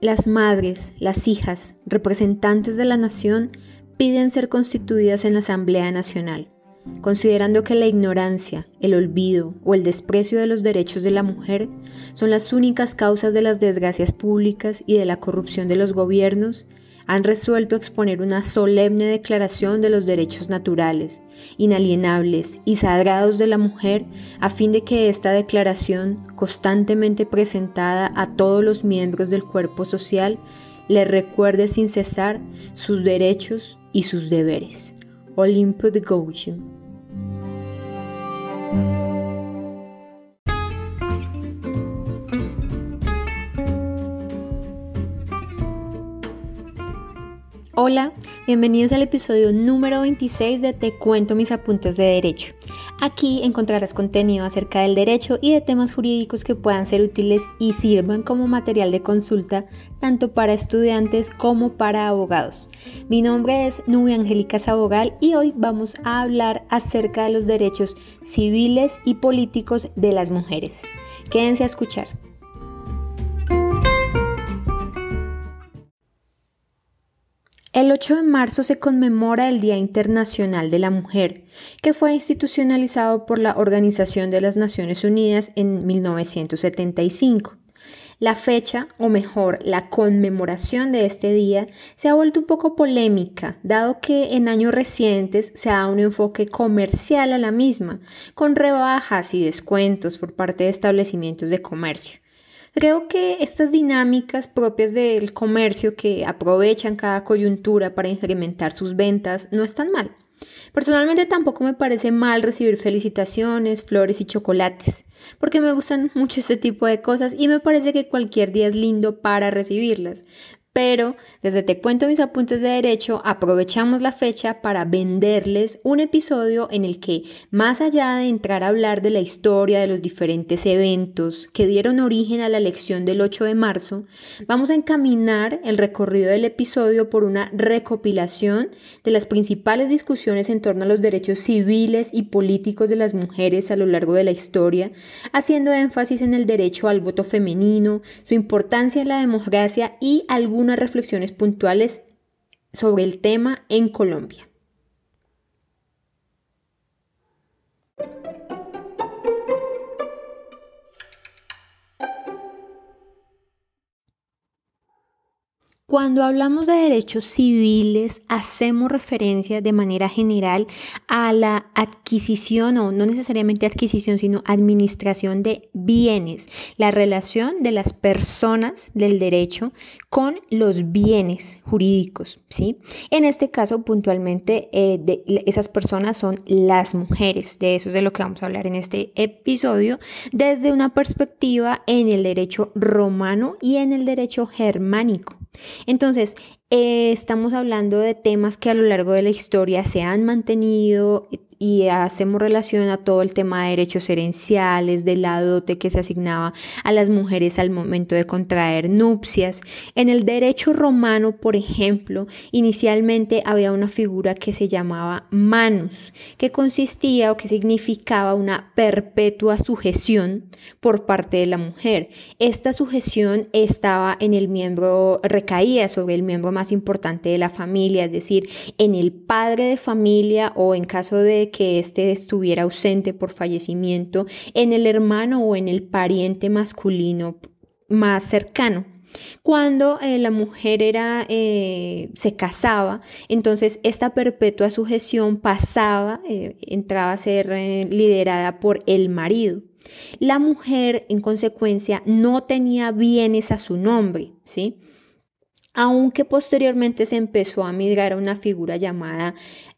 Las madres, las hijas, representantes de la nación, piden ser constituidas en la Asamblea Nacional, considerando que la ignorancia, el olvido o el desprecio de los derechos de la mujer son las únicas causas de las desgracias públicas y de la corrupción de los gobiernos, han resuelto exponer una solemne declaración de los derechos naturales, inalienables y sagrados de la mujer a fin de que esta declaración, constantemente presentada a todos los miembros del cuerpo social, le recuerde sin cesar sus derechos y sus deberes. Olimpo de Gauchin Hola, bienvenidos al episodio número 26 de Te cuento mis apuntes de derecho. Aquí encontrarás contenido acerca del derecho y de temas jurídicos que puedan ser útiles y sirvan como material de consulta tanto para estudiantes como para abogados. Mi nombre es Nubia Angélica Sabogal y hoy vamos a hablar acerca de los derechos civiles y políticos de las mujeres. Quédense a escuchar. El 8 de marzo se conmemora el Día Internacional de la Mujer, que fue institucionalizado por la Organización de las Naciones Unidas en 1975. La fecha, o mejor, la conmemoración de este día, se ha vuelto un poco polémica, dado que en años recientes se ha dado un enfoque comercial a la misma, con rebajas y descuentos por parte de establecimientos de comercio. Creo que estas dinámicas propias del comercio que aprovechan cada coyuntura para incrementar sus ventas no están mal. Personalmente tampoco me parece mal recibir felicitaciones, flores y chocolates, porque me gustan mucho este tipo de cosas y me parece que cualquier día es lindo para recibirlas. Pero desde Te Cuento mis apuntes de derecho aprovechamos la fecha para venderles un episodio en el que, más allá de entrar a hablar de la historia de los diferentes eventos que dieron origen a la elección del 8 de marzo, vamos a encaminar el recorrido del episodio por una recopilación de las principales discusiones en torno a los derechos civiles y políticos de las mujeres a lo largo de la historia, haciendo énfasis en el derecho al voto femenino, su importancia en la democracia y algún unas reflexiones puntuales sobre el tema en Colombia. Cuando hablamos de derechos civiles, hacemos referencia de manera general a la adquisición o no necesariamente adquisición, sino administración de bienes, la relación de las personas del derecho con los bienes jurídicos, ¿sí? En este caso, puntualmente, eh, esas personas son las mujeres, de eso es de lo que vamos a hablar en este episodio, desde una perspectiva en el derecho romano y en el derecho germánico. Entonces, eh, estamos hablando de temas que a lo largo de la historia se han mantenido y hacemos relación a todo el tema de derechos herenciales, de la dote que se asignaba a las mujeres al momento de contraer nupcias. En el derecho romano, por ejemplo, inicialmente había una figura que se llamaba manus, que consistía o que significaba una perpetua sujeción por parte de la mujer. Esta sujeción estaba en el miembro, recaía sobre el miembro más importante de la familia, es decir, en el padre de familia o en caso de que éste estuviera ausente por fallecimiento en el hermano o en el pariente masculino más cercano. Cuando eh, la mujer era, eh, se casaba, entonces esta perpetua sujeción pasaba, eh, entraba a ser liderada por el marido. La mujer, en consecuencia, no tenía bienes a su nombre, ¿sí? Aunque posteriormente se empezó a migrar a una figura llamada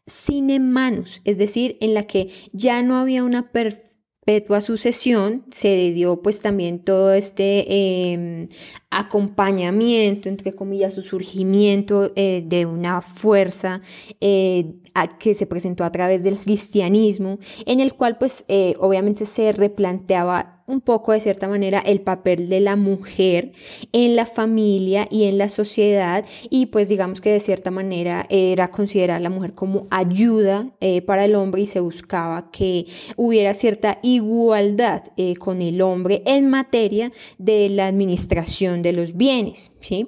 sine manus, es decir, en la que ya no había una perpetua sucesión, se dio pues también todo este em, acompañamiento, entre comillas, su surgimiento eh, de una fuerza eh, que se presentó a través del cristianismo, en el cual pues eh, obviamente se replanteaba un poco de cierta manera el papel de la mujer en la familia y en la sociedad y pues digamos que de cierta manera era considerada la mujer como ayuda eh, para el hombre y se buscaba que hubiera cierta igualdad eh, con el hombre en materia de la administración de los bienes, ¿sí?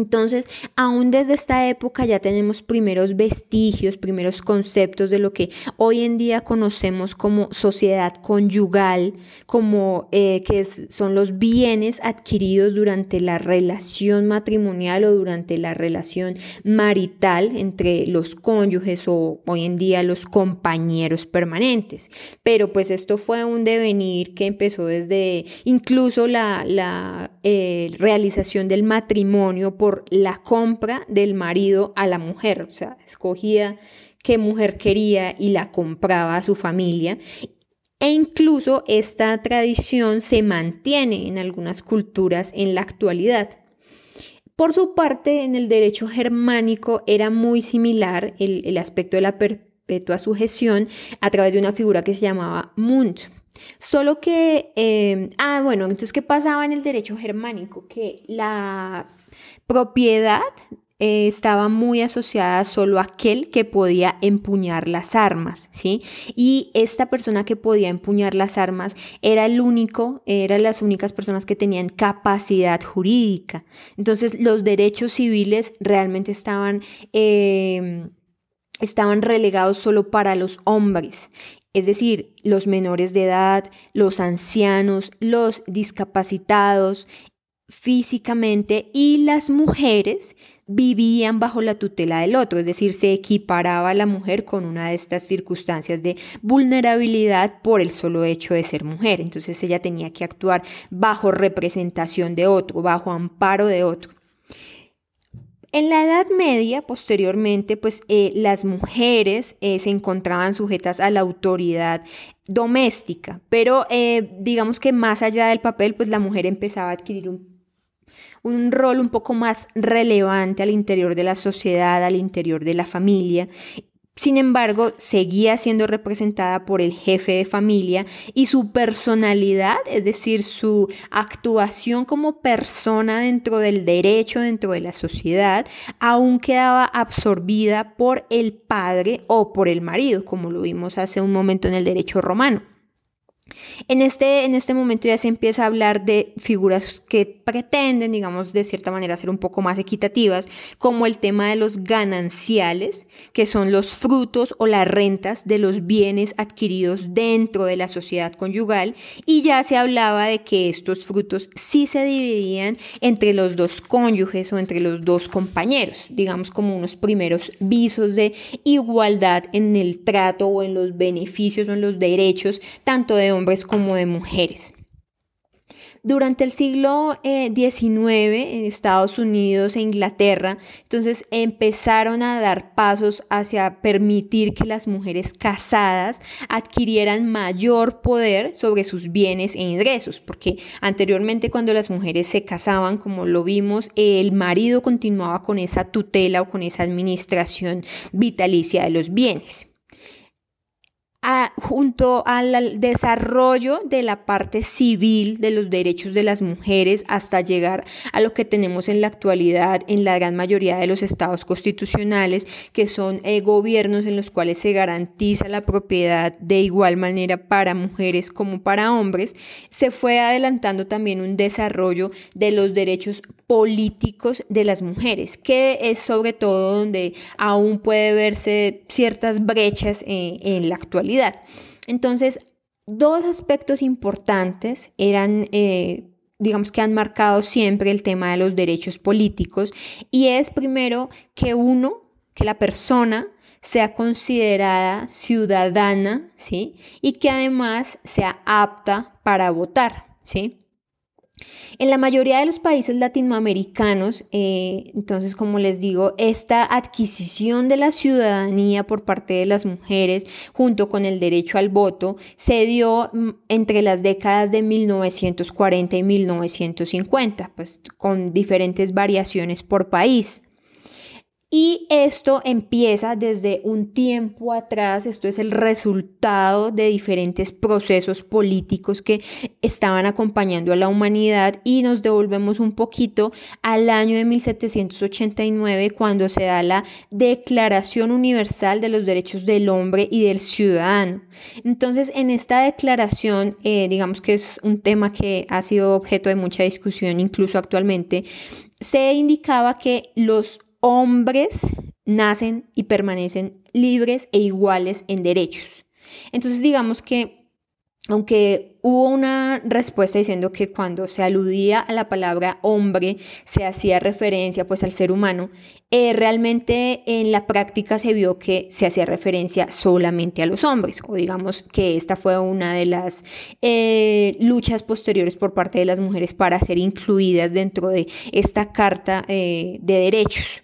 Entonces, aún desde esta época ya tenemos primeros vestigios, primeros conceptos de lo que hoy en día conocemos como sociedad conyugal, como eh, que son los bienes adquiridos durante la relación matrimonial o durante la relación marital entre los cónyuges o hoy en día los compañeros permanentes. Pero pues esto fue un devenir que empezó desde incluso la, eh, realización del matrimonio por la compra del marido a la mujer, o sea, escogía qué mujer quería y la compraba a su familia. E incluso esta tradición se mantiene en algunas culturas en la actualidad. Por su parte, en el derecho germánico era muy similar el, aspecto de la perpetua sujeción a través de una figura que se llamaba Mund. Solo que, eh, ah, bueno, entonces, ¿qué pasaba en el derecho germánico? Que la propiedad eh, estaba muy asociada solo a aquel que podía empuñar las armas, ¿sí? Y esta persona que podía empuñar las armas era el único, eran las únicas personas que tenían capacidad jurídica. Entonces los derechos civiles realmente estaban... Em, estaban relegados solo para los hombres es decir, los menores de edad, los ancianos, los discapacitados, físicamente y las mujeres vivían bajo la tutela del otro, es decir, se equiparaba a la mujer con una de estas circunstancias de vulnerabilidad por el solo hecho de ser mujer. Entonces ella tenía que actuar bajo representación de otro, bajo amparo de otro. En la Edad Media, posteriormente, pues eh, las mujeres eh, se encontraban sujetas a la autoridad doméstica, pero eh, digamos que más allá del papel, pues la mujer empezaba a adquirir un un rol un poco más relevante al interior de la sociedad, al interior de la familia. Sin embargo, seguía siendo representada por el jefe de familia y su personalidad, es decir, su actuación como persona dentro del derecho, dentro de la sociedad, aún quedaba absorbida por el padre o por el marido, como lo vimos hace un momento en el derecho romano. En este, en este momento ya se empieza a hablar de figuras que pretenden, digamos, de cierta manera ser un poco más equitativas, como el tema de los gananciales, que son los frutos o las rentas de los bienes adquiridos dentro de la sociedad conyugal, y ya se hablaba de que estos frutos sí se dividían entre los dos cónyuges o entre los dos compañeros, digamos como unos primeros visos de igualdad en el trato o en los beneficios o en los derechos, tanto de hombres como de mujeres. Durante el siglo XIX eh, en Estados Unidos e Inglaterra, entonces empezaron a dar pasos hacia permitir que las mujeres casadas adquirieran mayor poder sobre sus bienes e ingresos, porque anteriormente cuando las mujeres se casaban, como lo vimos, el marido continuaba con esa tutela o con esa administración vitalicia de los bienes junto al desarrollo de la parte civil de los derechos de las mujeres hasta llegar a lo que tenemos en la actualidad en la gran mayoría de los estados constitucionales, que son eh, gobiernos en los cuales se garantiza la propiedad de igual manera para mujeres como para hombres, se fue adelantando también un desarrollo de los derechos políticos de las mujeres, que es sobre todo donde aún puede verse ciertas brechas eh, en la actualidad. Entonces, dos aspectos importantes eran... Eh, digamos que han marcado siempre el tema de los derechos políticos y es primero que uno, que la persona sea considerada ciudadana, ¿sí? Y que además sea apta para votar, ¿sí? En la mayoría de los países latinoamericanos, eh, entonces, como les digo, esta adquisición de la ciudadanía por parte de las mujeres, junto con el derecho al voto, se dio mm, entre las décadas de 1940 y 1950, pues con diferentes variaciones por país. Y esto empieza desde un tiempo atrás, esto es el resultado de diferentes procesos políticos que estaban acompañando a la humanidad y nos devolvemos un poquito al año de 1789 cuando se da la Declaración Universal de los Derechos del Hombre y del Ciudadano. Entonces, en esta declaración, eh, digamos que es un tema que ha sido objeto de mucha discusión incluso actualmente, se indicaba que los hombres nacen y permanecen libres e iguales en derechos. Entonces digamos que aunque hubo una respuesta diciendo que cuando se aludía a la palabra hombre se hacía referencia pues al ser humano, eh, realmente en la práctica se vio que se hacía referencia solamente a los hombres, o digamos que esta fue una de las eh, luchas posteriores por parte de las mujeres para ser incluidas dentro de esta carta eh, de derechos.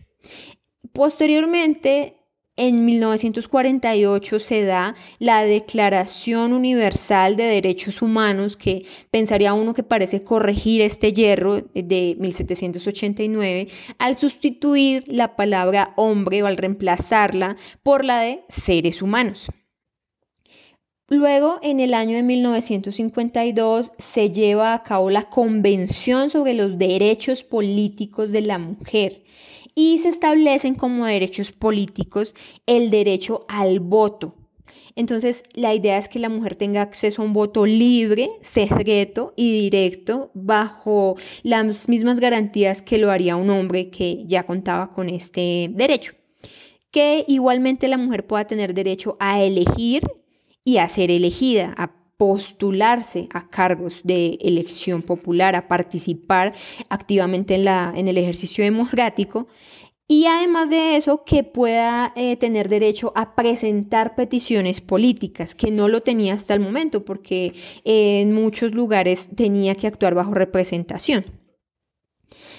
Posteriormente, en 1948 se da la Declaración Universal de Derechos Humanos, que pensaría uno que parece corregir este hierro de 1789 al sustituir la palabra hombre o al reemplazarla por la de seres humanos. Luego, en el año de 1952, se lleva a cabo la Convención sobre los Derechos Políticos de la Mujer y se establecen como derechos políticos el derecho al voto. Entonces, la idea es que la mujer tenga acceso a un voto libre, secreto y directo bajo las mismas garantías que lo haría un hombre que ya contaba con este derecho. Que igualmente la mujer pueda tener derecho a elegir y a ser elegida, a postularse a cargos de elección popular, a participar activamente en, la, en el ejercicio democrático y además de eso que pueda eh, tener derecho a presentar peticiones políticas, que no lo tenía hasta el momento porque en muchos lugares tenía que actuar bajo representación.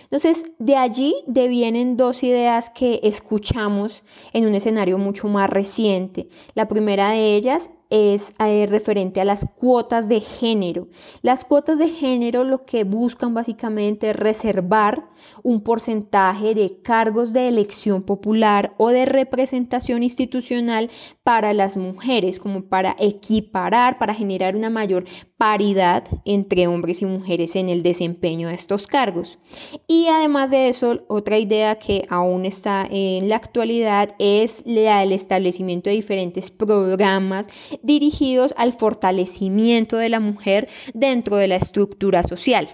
Entonces, de allí devienen dos ideas que escuchamos en un escenario mucho más reciente. La primera de ellas es eh, referente a las cuotas de género. Las cuotas de género lo que buscan básicamente es reservar un porcentaje de cargos de elección popular o de representación institucional para las mujeres, como para equiparar, para generar una mayor paridad entre hombres y mujeres en el desempeño de estos cargos. Y además de eso, otra idea que aún está en la actualidad es la del establecimiento de diferentes programas dirigidos al fortalecimiento de la mujer dentro de la estructura social.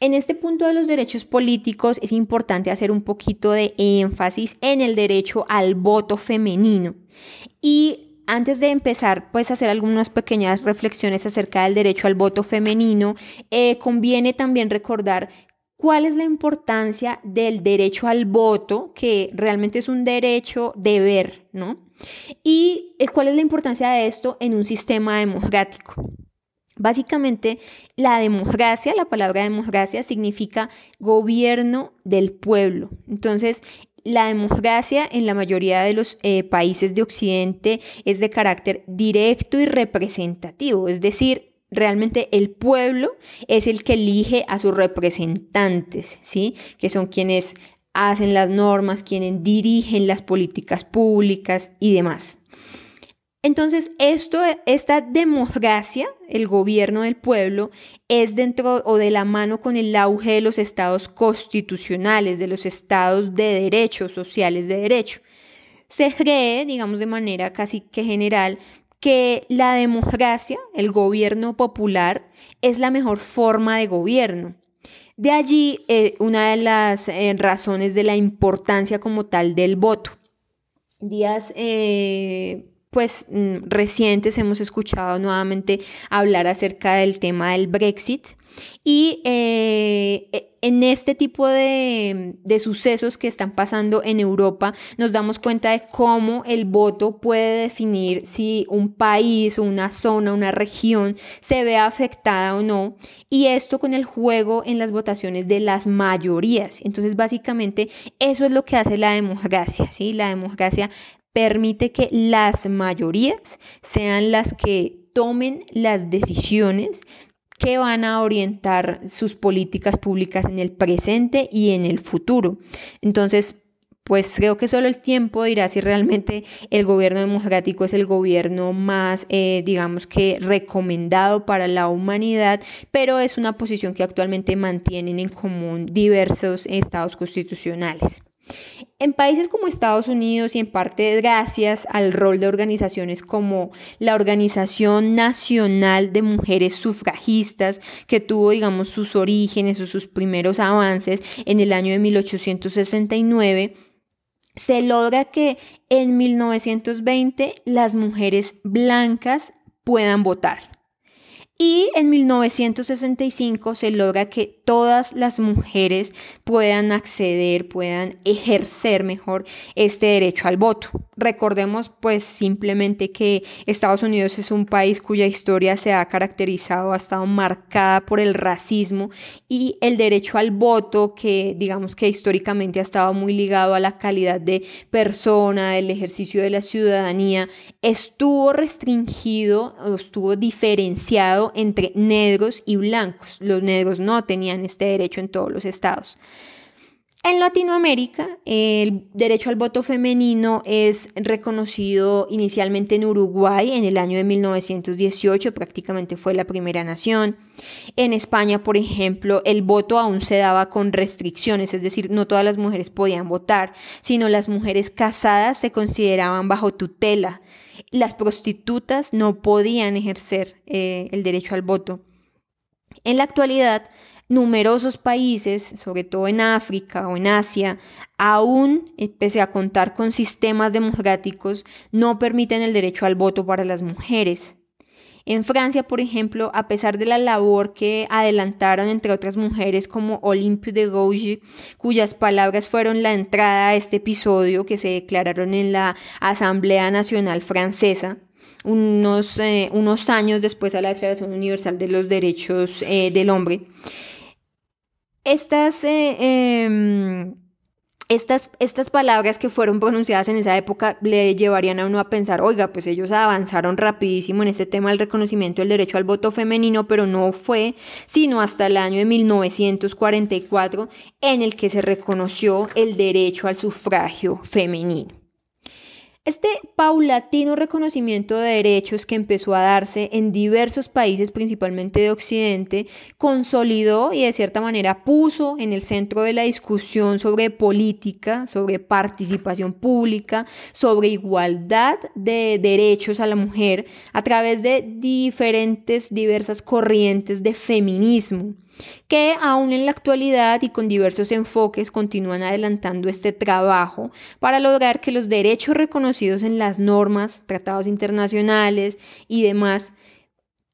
En este punto de los derechos políticos es importante hacer un poquito de énfasis en el derecho al voto femenino. Y antes de empezar, pues hacer algunas pequeñas reflexiones acerca del derecho al voto femenino, eh, conviene también recordar cuál es la importancia del derecho al voto, que realmente es un derecho de ver, ¿no? Y eh, cuál es la importancia de esto en un sistema democrático. Básicamente, la democracia, la palabra democracia significa gobierno del pueblo. Entonces, la democracia en la mayoría de los eh, países de Occidente es de carácter directo y representativo, es decir, realmente el pueblo es el que elige a sus representantes, ¿sí? Que son quienes hacen las normas, quienes dirigen las políticas públicas y demás. Entonces, esto, esta democracia, el gobierno del pueblo, es dentro o de la mano con el auge de los estados constitucionales, de los estados de derecho, sociales de derecho. Se cree, digamos de manera casi que general, que la democracia, el gobierno popular, es la mejor forma de gobierno. De allí eh, una de las eh, razones de la importancia como tal del voto. Días eh, pues mm, recientes hemos escuchado nuevamente hablar acerca del tema del Brexit y eh, en este tipo de, de, sucesos que están pasando en Europa, nos damos cuenta de cómo el voto puede definir si un país, una zona, una región se ve afectada o no. Y esto con el juego en las votaciones de las mayorías. Entonces, básicamente, eso es lo que hace la democracia. ¿sí? La democracia permite que las mayorías sean las que tomen las decisiones que van a orientar sus políticas públicas en el presente y en el futuro. Entonces, pues creo que solo el tiempo dirá si realmente el gobierno democrático es el gobierno más, eh, digamos que, recomendado para la humanidad, pero es una posición que actualmente mantienen en común diversos estados constitucionales. En países como Estados Unidos y en parte gracias al rol de organizaciones como la Organización Nacional de Mujeres Sufragistas, que tuvo, digamos, sus orígenes o sus primeros avances en el año de 1869, se logra que en 1920 las mujeres blancas puedan votar. Y en 1965 se logra que todas las mujeres puedan acceder, puedan ejercer mejor este derecho al voto. Recordemos pues simplemente que Estados Unidos es un país cuya historia se ha caracterizado, ha estado marcada por el racismo y el derecho al voto que digamos que históricamente ha estado muy ligado a la calidad de persona, el ejercicio de la ciudadanía, estuvo restringido, estuvo diferenciado entre negros y blancos. Los negros no tenían este derecho en todos los estados. En Latinoamérica, el derecho al voto femenino es reconocido inicialmente en Uruguay en el año de 1918, prácticamente fue la primera nación. En España, por ejemplo, el voto aún se daba con restricciones, es decir, no todas las mujeres podían votar, sino las mujeres casadas se consideraban bajo tutela las prostitutas no podían ejercer eh, el derecho al voto. En la actualidad, numerosos países, sobre todo en África o en Asia, aún, eh, pese a contar con sistemas democráticos, no permiten el derecho al voto para las mujeres. En Francia, por ejemplo, a pesar de la labor que adelantaron entre otras mujeres como Olympe de Gouges, cuyas palabras fueron la entrada a este episodio que se declararon en la Asamblea Nacional Francesa, unos, eh, unos años después de la Declaración Universal de los Derechos eh, del Hombre. Estas eh, em, estas, estas palabras que fueron pronunciadas en esa época le llevarían a uno a pensar, oiga, pues ellos avanzaron rapidísimo en este tema del reconocimiento del derecho al voto femenino, pero no fue sino hasta el año de 1944 en el que se reconoció el derecho al sufragio femenino. Este paulatino reconocimiento de derechos que empezó a darse en diversos países, principalmente de Occidente, consolidó y de cierta manera puso en el centro de la discusión sobre política, sobre participación pública, sobre igualdad de derechos a la mujer a través de diferentes, diversas corrientes de feminismo que aún en la actualidad y con diversos enfoques continúan adelantando este trabajo para lograr que los derechos reconocidos en las normas, tratados internacionales y demás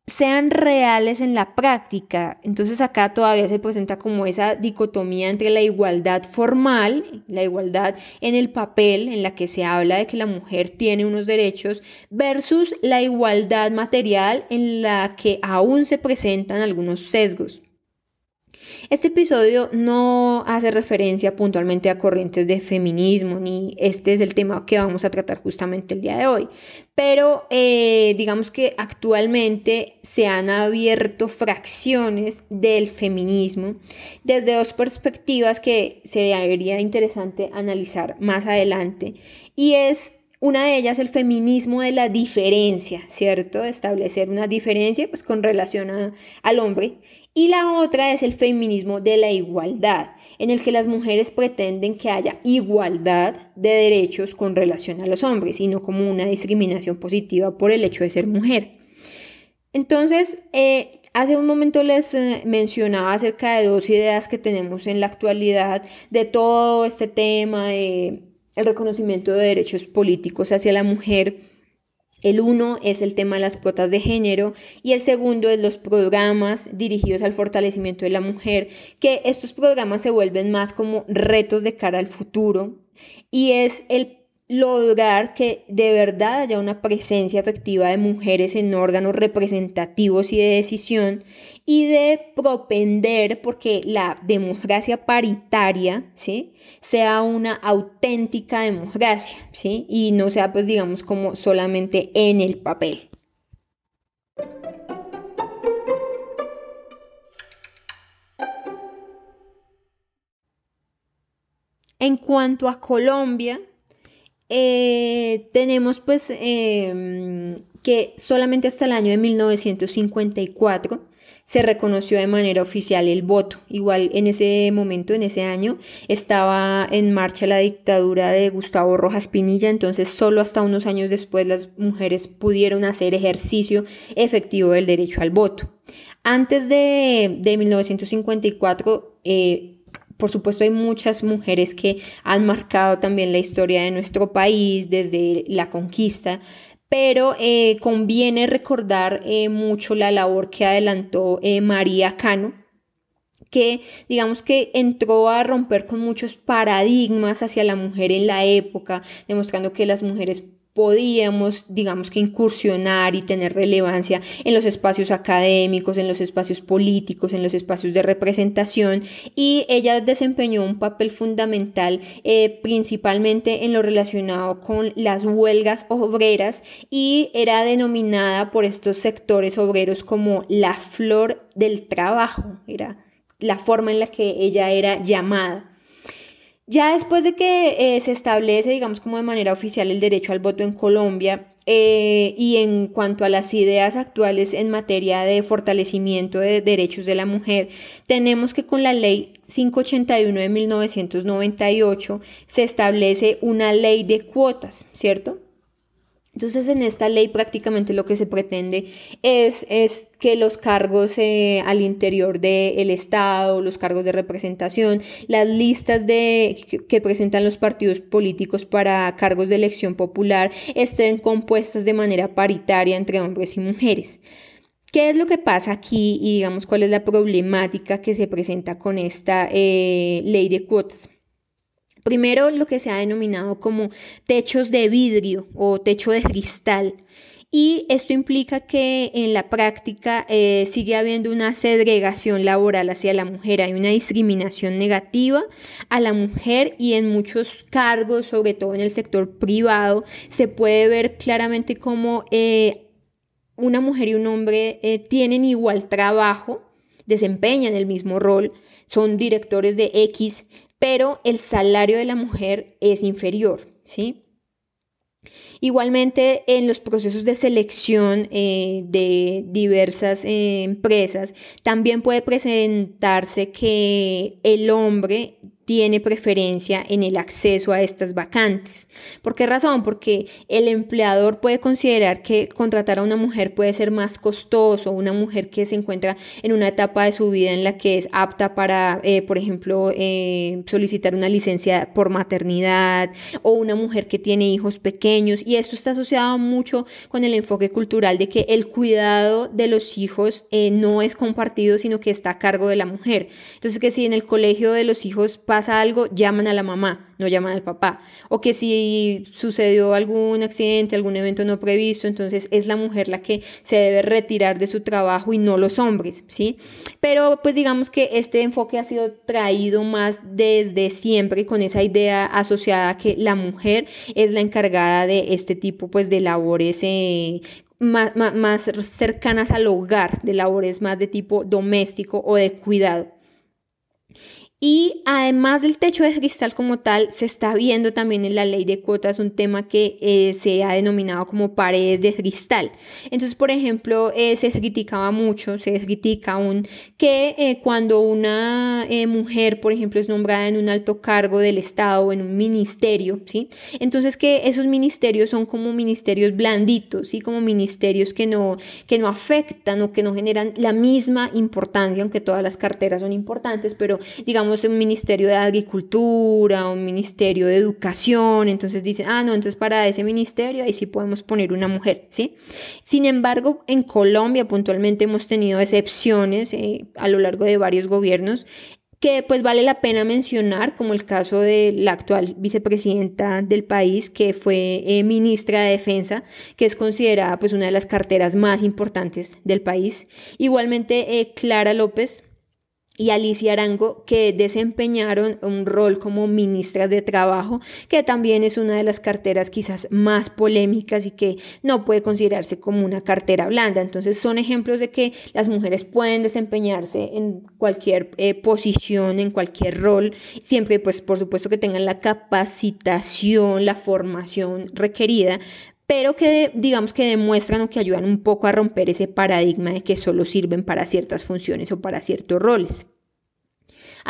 sean reales en la práctica. Entonces acá todavía se presenta como esa dicotomía entre la igualdad formal, la igualdad en el papel, en la que se habla de que la mujer tiene unos derechos, versus la igualdad material en la que aún se presentan algunos sesgos. Este episodio no hace referencia puntualmente a corrientes de feminismo, ni este es el tema que vamos a tratar justamente el día de hoy. Pero eh, digamos que actualmente se han abierto fracciones del feminismo desde dos perspectivas que sería interesante analizar más adelante. Y es una de ellas el feminismo de la diferencia, ¿cierto? Establecer una diferencia pues, con relación al hombre. Y la otra es el feminismo de la igualdad, en el que las mujeres pretenden que haya igualdad de derechos con relación a los hombres y no como una discriminación positiva por el hecho de ser mujer. Entonces, eh, hace un momento les eh, mencionaba acerca de dos ideas que tenemos en la actualidad de todo este tema de el reconocimiento de derechos políticos hacia la mujer. El uno es el tema de las cuotas de género y el segundo es los programas dirigidos al fortalecimiento de la mujer, que estos programas se vuelven más como retos de cara al futuro y es el lograr que de verdad haya una presencia efectiva de mujeres en órganos representativos y de decisión y de propender porque la democracia paritaria ¿sí? sea una auténtica democracia ¿sí? y no sea pues digamos como solamente en el papel. En cuanto a Colombia, eh, tenemos pues em, que solamente hasta el año de 1954 se reconoció de manera oficial el voto. Igual en ese momento, en ese año, estaba en marcha la dictadura de Gustavo Rojas Pinilla, entonces solo hasta unos años después las mujeres pudieron hacer ejercicio efectivo del derecho al voto. Antes de, 1954, eh, por supuesto hay muchas mujeres que han marcado también la historia de nuestro país desde la conquista, pero eh, conviene recordar eh, mucho la labor que adelantó eh, María Cano, que digamos que entró a romper con muchos paradigmas hacia la mujer en la época, demostrando que las mujeres podíamos, digamos que incursionar y tener relevancia en los espacios académicos, en los espacios políticos, en los espacios de representación y ella desempeñó un papel fundamental eh, principalmente en lo relacionado con las huelgas obreras y era denominada por estos sectores obreros como la flor del trabajo, era la forma en la que ella era llamada. Ya después de que eh, se establece, digamos, como de manera oficial el derecho al voto en Colombia, eh, y en cuanto a las ideas actuales en materia de fortalecimiento de derechos de la mujer, tenemos que con la ley 581 de 1998 se establece una ley de cuotas, ¿cierto? Entonces en esta ley prácticamente lo que se pretende es, es que los cargos eh, al interior del Estado, los cargos de representación, las listas de, que, presentan los partidos políticos para cargos de elección popular estén compuestas de manera paritaria entre hombres y mujeres. ¿Qué es lo que pasa aquí y digamos cuál es la problemática que se presenta con esta eh, ley de cuotas? Primero, lo que se ha denominado como techos de vidrio o techo de cristal. Y esto implica que en la práctica eh, sigue habiendo una segregación laboral hacia la mujer, hay una discriminación negativa a la mujer y en muchos cargos, sobre todo en el sector privado, se puede ver claramente como eh, una mujer y un hombre eh, tienen igual trabajo, desempeñan el mismo rol, son directores de X, pero el salario de la mujer es inferior, ¿sí? Igualmente, en los procesos de selección eh, de diversas eh, empresas, también puede presentarse que el hombre tiene preferencia en el acceso a estas vacantes. ¿Por qué razón? Porque el empleador puede considerar que contratar a una mujer puede ser más costoso, una mujer que se encuentra en una etapa de su vida en la que es apta para, eh, por ejemplo, eh, solicitar una licencia por maternidad o una mujer que tiene hijos pequeños. Y esto está asociado mucho con el enfoque cultural de que el cuidado de los hijos eh, no es compartido, sino que está a cargo de la mujer. Entonces, que si en el colegio de los hijos algo, llaman a la mamá, no llaman al papá. O que si sucedió algún accidente, algún evento no previsto, entonces es la mujer la que se debe retirar de su trabajo y no los hombres, ¿sí? Pero pues digamos que este enfoque ha sido traído más desde siempre con esa idea asociada que la mujer es la encargada de este tipo pues de labores eh, más, más, cercanas al hogar, de labores más de tipo doméstico o de cuidado. Y además del techo de cristal como tal, se está viendo también en la ley de cuotas un tema que eh, se ha denominado como paredes de cristal. Entonces, por ejemplo, eh, se criticaba mucho, se critica aún que eh, cuando una mujer, por ejemplo, es nombrada en un alto cargo del Estado o en un ministerio, ¿sí? Entonces que esos ministerios son como ministerios blanditos, ¿sí? Como ministerios que no, que no afectan o que no generan la misma importancia, aunque todas las carteras son importantes, pero digamos, un ministerio de agricultura, un ministerio de educación, entonces dicen, ah, no, entonces para ese ministerio ahí sí podemos poner una mujer, ¿sí? Sin embargo, en Colombia puntualmente hemos tenido excepciones eh, a lo largo de varios gobiernos que pues vale la pena mencionar, como el caso de la actual vicepresidenta del país, que fue eh, ministra de Defensa, que es considerada pues una de las carteras más importantes del país. Igualmente, eh, Clara López, y Alicia Arango, que desempeñaron un rol como ministras de Trabajo, que también es una de las carteras quizás más polémicas y que no puede considerarse como una cartera blanda. Entonces son ejemplos de que las mujeres pueden desempeñarse en cualquier eh, posición, en cualquier rol, siempre pues por supuesto que tengan la capacitación, la formación requerida pero que digamos que demuestran o que ayudan un poco a romper ese paradigma de que solo sirven para ciertas funciones o para ciertos roles.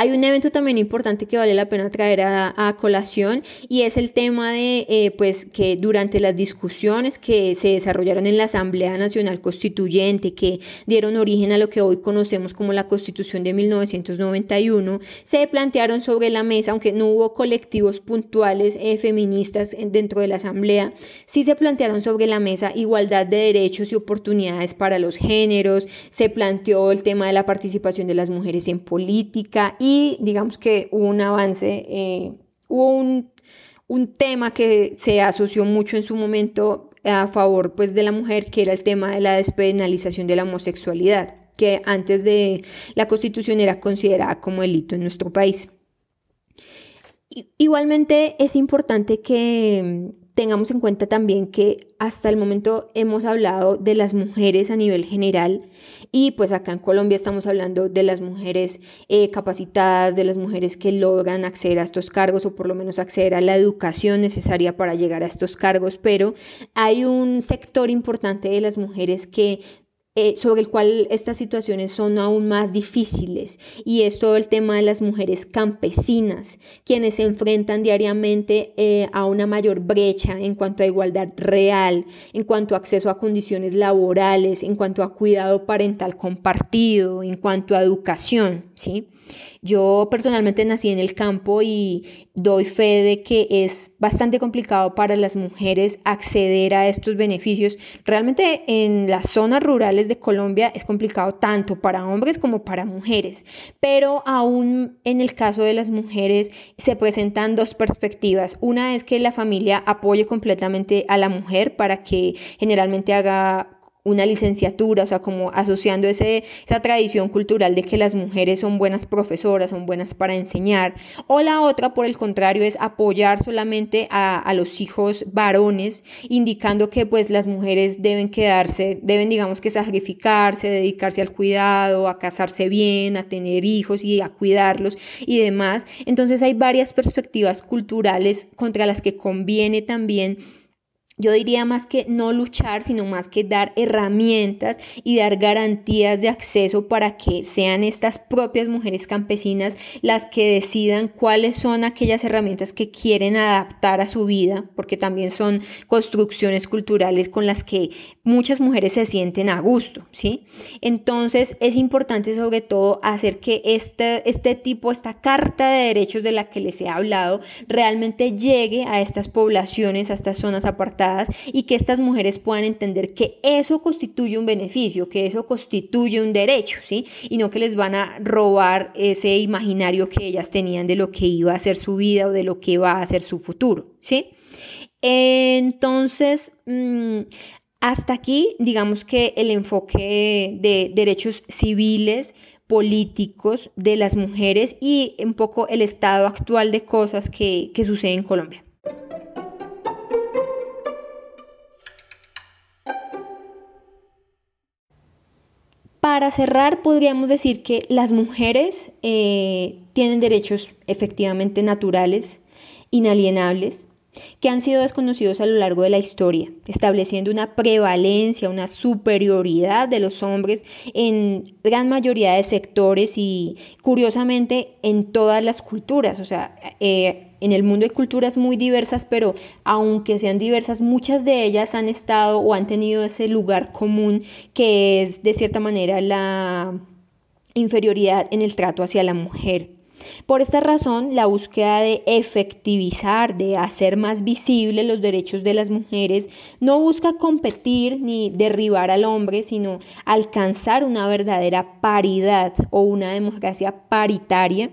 Hay un evento también importante que vale la pena traer a, colación y es el tema de eh, pues que durante las discusiones que se desarrollaron en la Asamblea Nacional Constituyente que dieron origen a lo que hoy conocemos como la Constitución de 1991 se plantearon sobre la mesa aunque no hubo colectivos puntuales eh, feministas dentro de la Asamblea sí se plantearon sobre la mesa igualdad de derechos y oportunidades para los géneros se planteó el tema de la participación de las mujeres en política y digamos que hubo un avance, eh, hubo un, tema que se asoció mucho en su momento a favor pues, de la mujer, que era el tema de la despenalización de la homosexualidad, que antes de la constitución era considerada como delito en nuestro país. Igualmente es importante que tengamos en cuenta también que hasta el momento hemos hablado de las mujeres a nivel general y pues acá en Colombia estamos hablando de las mujeres eh, capacitadas, de las mujeres que logran acceder a estos cargos o por lo menos acceder a la educación necesaria para llegar a estos cargos, pero hay un sector importante de las mujeres que eh, sobre el cual estas situaciones son aún más difíciles y es todo el tema de las mujeres campesinas, quienes se enfrentan diariamente eh, a una mayor brecha en cuanto a igualdad real, en cuanto a acceso a condiciones laborales, en cuanto a cuidado parental compartido, en cuanto a educación, ¿sí? Yo personalmente nací en el campo y doy fe de que es bastante complicado para las mujeres acceder a estos beneficios. Realmente en las zonas rurales de Colombia es complicado tanto para hombres como para mujeres, pero aún en el caso de las mujeres se presentan dos perspectivas. Una es que la familia apoye completamente a la mujer para que generalmente haga una licenciatura, o sea, como asociando ese, esa tradición cultural de que las mujeres son buenas profesoras, son buenas para enseñar. O la otra, por el contrario, es apoyar solamente a, a los hijos varones, indicando que pues las mujeres deben quedarse, deben digamos que sacrificarse, dedicarse al cuidado, a casarse bien, a tener hijos y a cuidarlos y demás. Entonces hay varias perspectivas culturales contra las que conviene también yo diría más que no luchar, sino más que dar herramientas y dar garantías de acceso para que sean estas propias mujeres campesinas las que decidan cuáles son aquellas herramientas que quieren adaptar a su vida, porque también son construcciones culturales con las que muchas mujeres se sienten a gusto, ¿sí? Entonces es importante sobre todo hacer que este, este tipo, esta carta de derechos de la que les he hablado, realmente llegue a estas poblaciones, a estas zonas apartadas y que estas mujeres puedan entender que eso constituye un beneficio, que eso constituye un derecho, ¿sí? Y no que les van a robar ese imaginario que ellas tenían de lo que iba a ser su vida o de lo que va a ser su futuro, ¿sí? Entonces, mm, hasta aquí, digamos que el enfoque de derechos civiles, políticos de las mujeres y un poco el estado actual de cosas que, que sucede en Colombia. Para cerrar, podríamos decir que las mujeres eh, tienen derechos efectivamente naturales, inalienables, que han sido desconocidos a lo largo de la historia, estableciendo una prevalencia, una superioridad de los hombres en gran mayoría de sectores y curiosamente en todas las culturas. O sea, eh, en el mundo hay culturas muy diversas, pero aunque sean diversas, muchas de ellas han estado o han tenido ese lugar común que es de cierta manera la inferioridad en el trato hacia la mujer. Por esta razón, la búsqueda de efectivizar, de hacer más visibles los derechos de las mujeres, no busca competir ni derribar al hombre, sino alcanzar una verdadera paridad o una democracia paritaria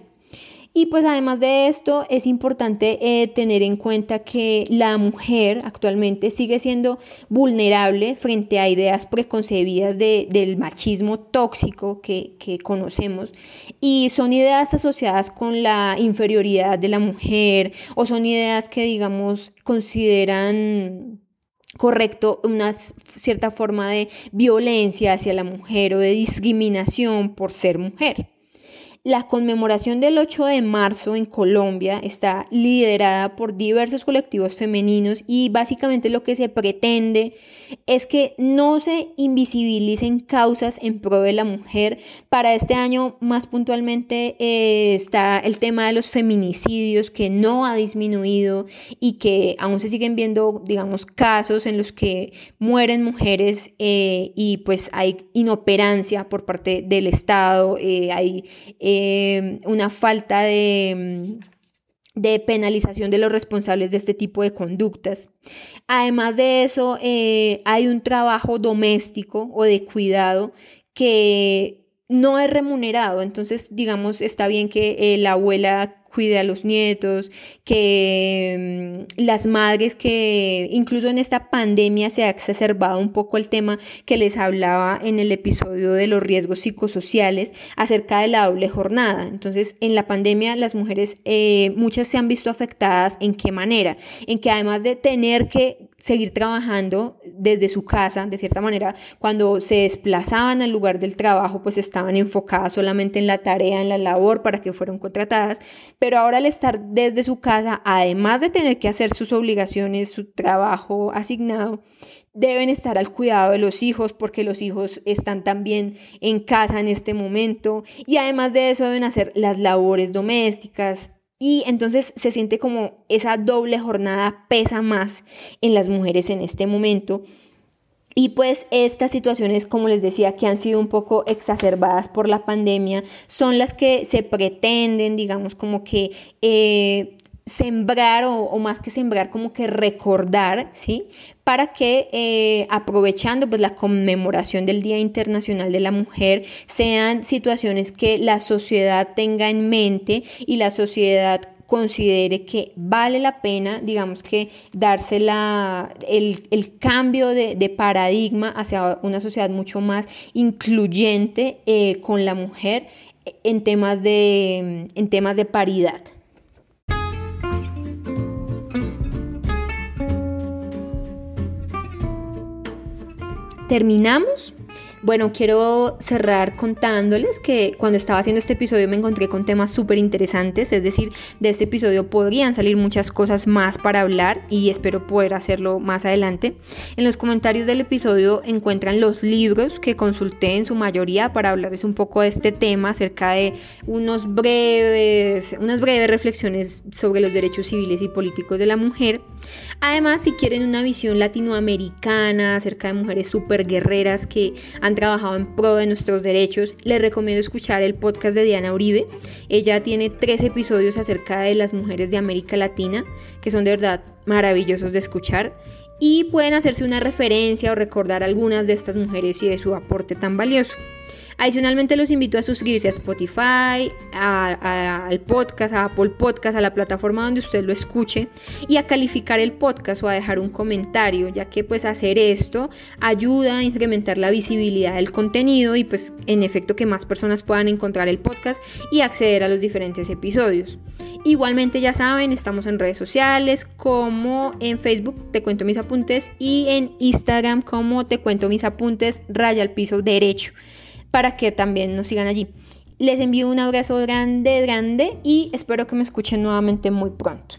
Y pues además de esto es importante eh, tener en cuenta que la mujer actualmente sigue siendo vulnerable frente a ideas preconcebidas del machismo tóxico que, que conocemos y son ideas asociadas con la inferioridad de la mujer o son ideas que digamos consideran correcto una cierta forma de violencia hacia la mujer o de discriminación por ser mujer. La conmemoración del 8 de marzo en Colombia está liderada por diversos colectivos femeninos y básicamente lo que se pretende es que no se invisibilicen causas en pro de la mujer. Para este año más puntualmente eh, está el tema de los feminicidios que no ha disminuido y que aún se siguen viendo, digamos, casos en los que mueren mujeres eh, y pues hay inoperancia por parte del Estado, eh, hay eh, una falta de, de, penalización de los responsables de este tipo de conductas. Además de eso, eh, hay un trabajo doméstico o de cuidado que no es remunerado. Entonces, digamos, está bien que eh, la abuela cuide a los nietos, que mm, las madres que incluso en esta pandemia se ha exacerbado un poco el tema que les hablaba en el episodio de los riesgos psicosociales acerca de la doble jornada. Entonces, en la pandemia las mujeres, eh, muchas se han visto afectadas. ¿En qué manera? En que además de tener que seguir trabajando desde su casa, de cierta manera, cuando se desplazaban al lugar del trabajo, pues estaban enfocadas solamente en la tarea, en la labor para que fueron contratadas, pero ahora al estar desde su casa, además de tener que hacer sus obligaciones, su trabajo asignado, deben estar al cuidado de los hijos porque los hijos están también en casa en este momento. Y además de eso deben hacer las labores domésticas, y entonces se siente como esa doble jornada pesa más en las mujeres en este momento. Y pues estas situaciones, como les decía, que han sido un poco exacerbadas por la pandemia, son las que se pretenden, digamos, como que eh, sembrar o, más que sembrar, como que recordar, ¿sí? Para que eh, aprovechando pues la conmemoración del Día Internacional de la Mujer, sean situaciones que la sociedad tenga en mente y la sociedad considere que vale la pena, digamos que darse el, el cambio de, de, paradigma hacia una sociedad mucho más incluyente eh, con la mujer en temas de, en temas de paridad. Terminamos bueno, quiero cerrar contándoles que cuando estaba haciendo este episodio me encontré con temas súper interesantes, es decir, de este episodio podrían salir muchas cosas más para hablar y espero poder hacerlo más adelante. En los comentarios del episodio encuentran los libros que consulté en su mayoría para hablarles un poco de este tema, acerca de unos breves, unas breves reflexiones sobre los derechos civiles y políticos de la mujer. Además, si quieren una visión latinoamericana acerca de mujeres súper guerreras que han trabajado en pro de nuestros derechos, les recomiendo escuchar el podcast de Diana Uribe. Ella tiene tres episodios acerca de las mujeres de América Latina, que son de verdad maravillosos de escuchar. Y pueden hacerse una referencia o recordar algunas de estas mujeres y de su aporte tan valioso. Adicionalmente los invito a suscribirse a Spotify, al podcast, a Apple Podcast, a la plataforma donde usted lo escuche y a calificar el podcast o a dejar un comentario, ya que pues hacer esto ayuda a incrementar la visibilidad del contenido y pues en efecto que más personas puedan encontrar el podcast y acceder a los diferentes episodios. Igualmente ya saben, estamos en redes sociales como en Facebook Te Cuento Mis Apuntes y en Instagram como Te Cuento Mis Apuntes Raya al Piso Derecho para que también nos sigan allí. Les envío un abrazo grande, grande y espero que me escuchen nuevamente muy pronto.